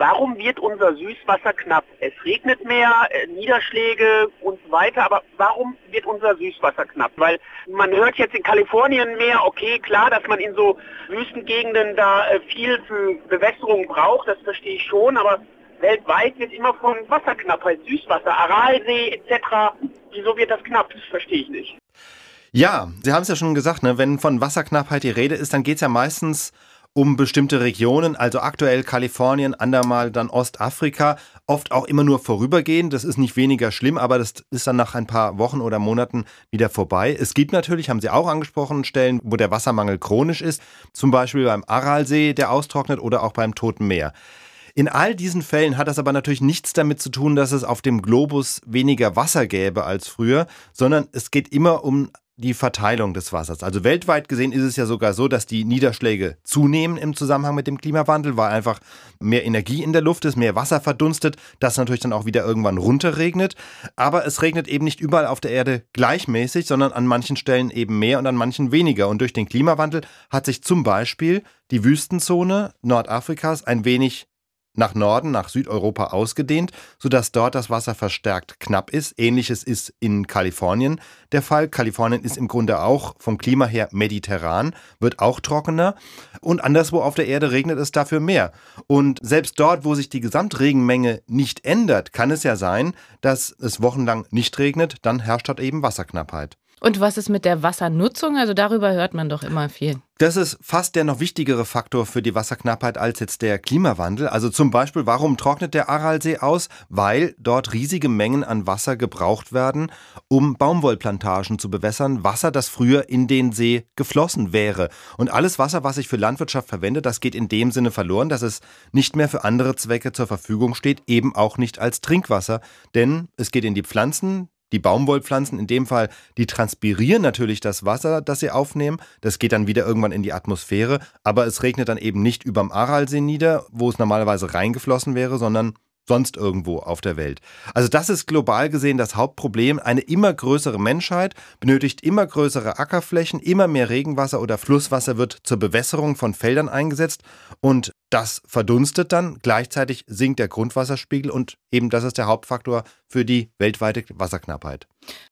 Warum wird unser Süßwasser knapp? Es regnet mehr, äh, Niederschläge und so weiter, aber warum wird unser Süßwasser knapp? Weil man hört jetzt in Kalifornien mehr, okay, klar, dass man in so Wüstengegenden da äh, viel für Bewässerung braucht, das verstehe ich schon, aber weltweit wird immer von Wasserknappheit, Süßwasser, Aralsee etc. Wieso wird das knapp? Das verstehe ich nicht. Ja, Sie haben es ja schon gesagt, ne? wenn von Wasserknappheit die Rede ist, dann geht es ja meistens um bestimmte Regionen, also aktuell Kalifornien, andermal dann Ostafrika, oft auch immer nur vorübergehend. Das ist nicht weniger schlimm, aber das ist dann nach ein paar Wochen oder Monaten wieder vorbei. Es gibt natürlich, haben Sie auch angesprochen, Stellen, wo der Wassermangel chronisch ist, zum Beispiel beim Aralsee, der austrocknet oder auch beim Toten Meer. In all diesen Fällen hat das aber natürlich nichts damit zu tun, dass es auf dem Globus weniger Wasser gäbe als früher, sondern es geht immer um die Verteilung des Wassers. Also weltweit gesehen ist es ja sogar so, dass die Niederschläge zunehmen im Zusammenhang mit dem Klimawandel, weil einfach mehr Energie in der Luft ist, mehr Wasser verdunstet, das natürlich dann auch wieder irgendwann runterregnet. Aber es regnet eben nicht überall auf der Erde gleichmäßig, sondern an manchen Stellen eben mehr und an manchen weniger. Und durch den Klimawandel hat sich zum Beispiel die Wüstenzone Nordafrikas ein wenig nach Norden, nach Südeuropa ausgedehnt, sodass dort das Wasser verstärkt knapp ist. Ähnliches ist in Kalifornien der Fall. Kalifornien ist im Grunde auch vom Klima her mediterran, wird auch trockener und anderswo auf der Erde regnet es dafür mehr. Und selbst dort, wo sich die Gesamtregenmenge nicht ändert, kann es ja sein, dass es wochenlang nicht regnet, dann herrscht dort eben Wasserknappheit. Und was ist mit der Wassernutzung? Also darüber hört man doch immer viel. Das ist fast der noch wichtigere Faktor für die Wasserknappheit als jetzt der Klimawandel. Also zum Beispiel, warum trocknet der Aralsee aus? Weil dort riesige Mengen an Wasser gebraucht werden, um Baumwollplantagen zu bewässern. Wasser, das früher in den See geflossen wäre. Und alles Wasser, was ich für Landwirtschaft verwende, das geht in dem Sinne verloren, dass es nicht mehr für andere Zwecke zur Verfügung steht, eben auch nicht als Trinkwasser. Denn es geht in die Pflanzen, die Baumwollpflanzen in dem Fall, die transpirieren natürlich das Wasser, das sie aufnehmen. Das geht dann wieder irgendwann in die Atmosphäre, aber es regnet dann eben nicht überm Aralsee nieder, wo es normalerweise reingeflossen wäre, sondern sonst irgendwo auf der Welt. Also das ist global gesehen das Hauptproblem. Eine immer größere Menschheit benötigt immer größere Ackerflächen, immer mehr Regenwasser oder Flusswasser wird zur Bewässerung von Feldern eingesetzt und das verdunstet dann. Gleichzeitig sinkt der Grundwasserspiegel und eben das ist der Hauptfaktor für die weltweite Wasserknappheit.